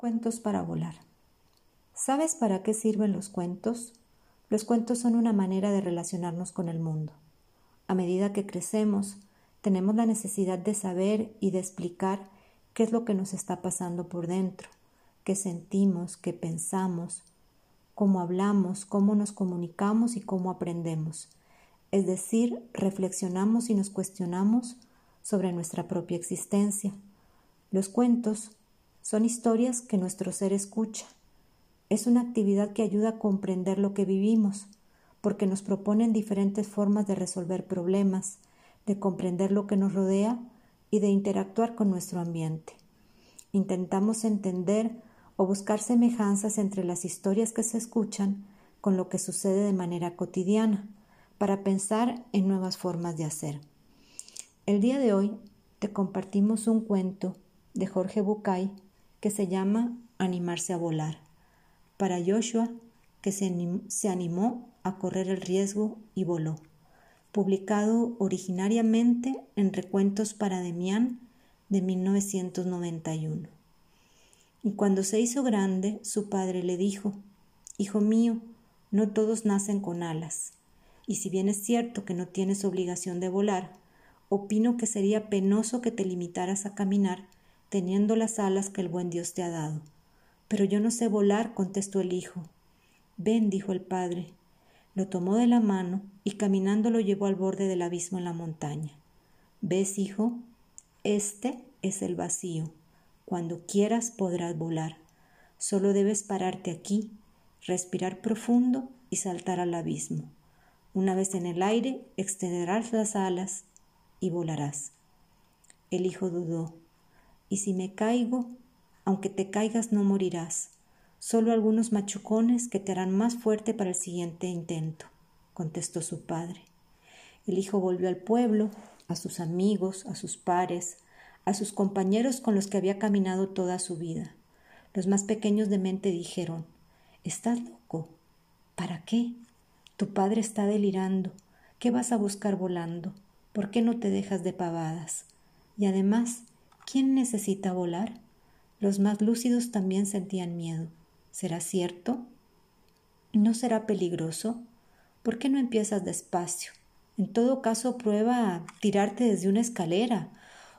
Cuentos para volar. ¿Sabes para qué sirven los cuentos? Los cuentos son una manera de relacionarnos con el mundo. A medida que crecemos, tenemos la necesidad de saber y de explicar qué es lo que nos está pasando por dentro, qué sentimos, qué pensamos, cómo hablamos, cómo nos comunicamos y cómo aprendemos. Es decir, reflexionamos y nos cuestionamos sobre nuestra propia existencia. Los cuentos son historias que nuestro ser escucha. Es una actividad que ayuda a comprender lo que vivimos, porque nos proponen diferentes formas de resolver problemas, de comprender lo que nos rodea y de interactuar con nuestro ambiente. Intentamos entender o buscar semejanzas entre las historias que se escuchan con lo que sucede de manera cotidiana, para pensar en nuevas formas de hacer. El día de hoy te compartimos un cuento de Jorge Bucay que se llama Animarse a volar, para Joshua, que se animó a correr el riesgo y voló, publicado originariamente en Recuentos para Demián de 1991. Y cuando se hizo grande, su padre le dijo, Hijo mío, no todos nacen con alas, y si bien es cierto que no tienes obligación de volar, opino que sería penoso que te limitaras a caminar teniendo las alas que el buen Dios te ha dado. Pero yo no sé volar, contestó el hijo. Ven, dijo el padre. Lo tomó de la mano y caminando lo llevó al borde del abismo en la montaña. ¿Ves, hijo? Este es el vacío. Cuando quieras podrás volar. Solo debes pararte aquí, respirar profundo y saltar al abismo. Una vez en el aire, extenderás las alas y volarás. El hijo dudó. Y si me caigo, aunque te caigas no morirás, solo algunos machucones que te harán más fuerte para el siguiente intento, contestó su padre. El hijo volvió al pueblo, a sus amigos, a sus pares, a sus compañeros con los que había caminado toda su vida. Los más pequeños de mente dijeron Estás loco. ¿Para qué? Tu padre está delirando. ¿Qué vas a buscar volando? ¿Por qué no te dejas de pavadas? Y además, ¿Quién necesita volar? Los más lúcidos también sentían miedo. ¿Será cierto? ¿No será peligroso? ¿Por qué no empiezas despacio? En todo caso, prueba tirarte desde una escalera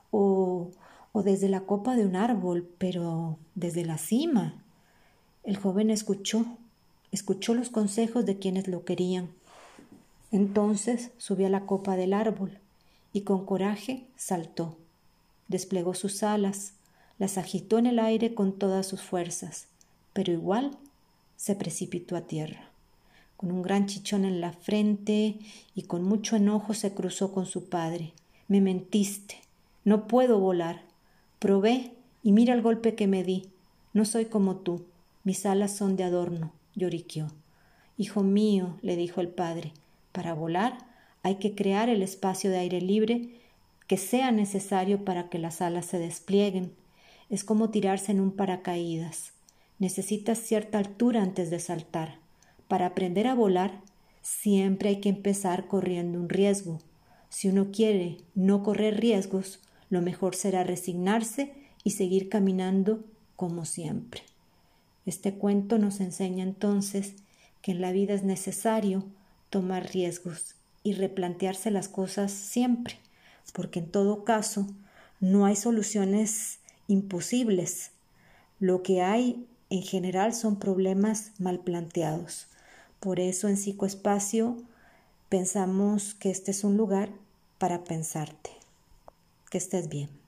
o, o desde la copa de un árbol, pero desde la cima. El joven escuchó, escuchó los consejos de quienes lo querían. Entonces subió a la copa del árbol y con coraje saltó desplegó sus alas, las agitó en el aire con todas sus fuerzas, pero igual se precipitó a tierra. Con un gran chichón en la frente y con mucho enojo se cruzó con su padre. Me mentiste. No puedo volar. Probé y mira el golpe que me di. No soy como tú. Mis alas son de adorno, lloriqueó. Hijo mío, le dijo el padre, para volar hay que crear el espacio de aire libre que sea necesario para que las alas se desplieguen. Es como tirarse en un paracaídas. Necesitas cierta altura antes de saltar. Para aprender a volar, siempre hay que empezar corriendo un riesgo. Si uno quiere no correr riesgos, lo mejor será resignarse y seguir caminando como siempre. Este cuento nos enseña entonces que en la vida es necesario tomar riesgos y replantearse las cosas siempre porque en todo caso no hay soluciones imposibles. Lo que hay en general son problemas mal planteados. Por eso en psicoespacio pensamos que este es un lugar para pensarte. Que estés bien.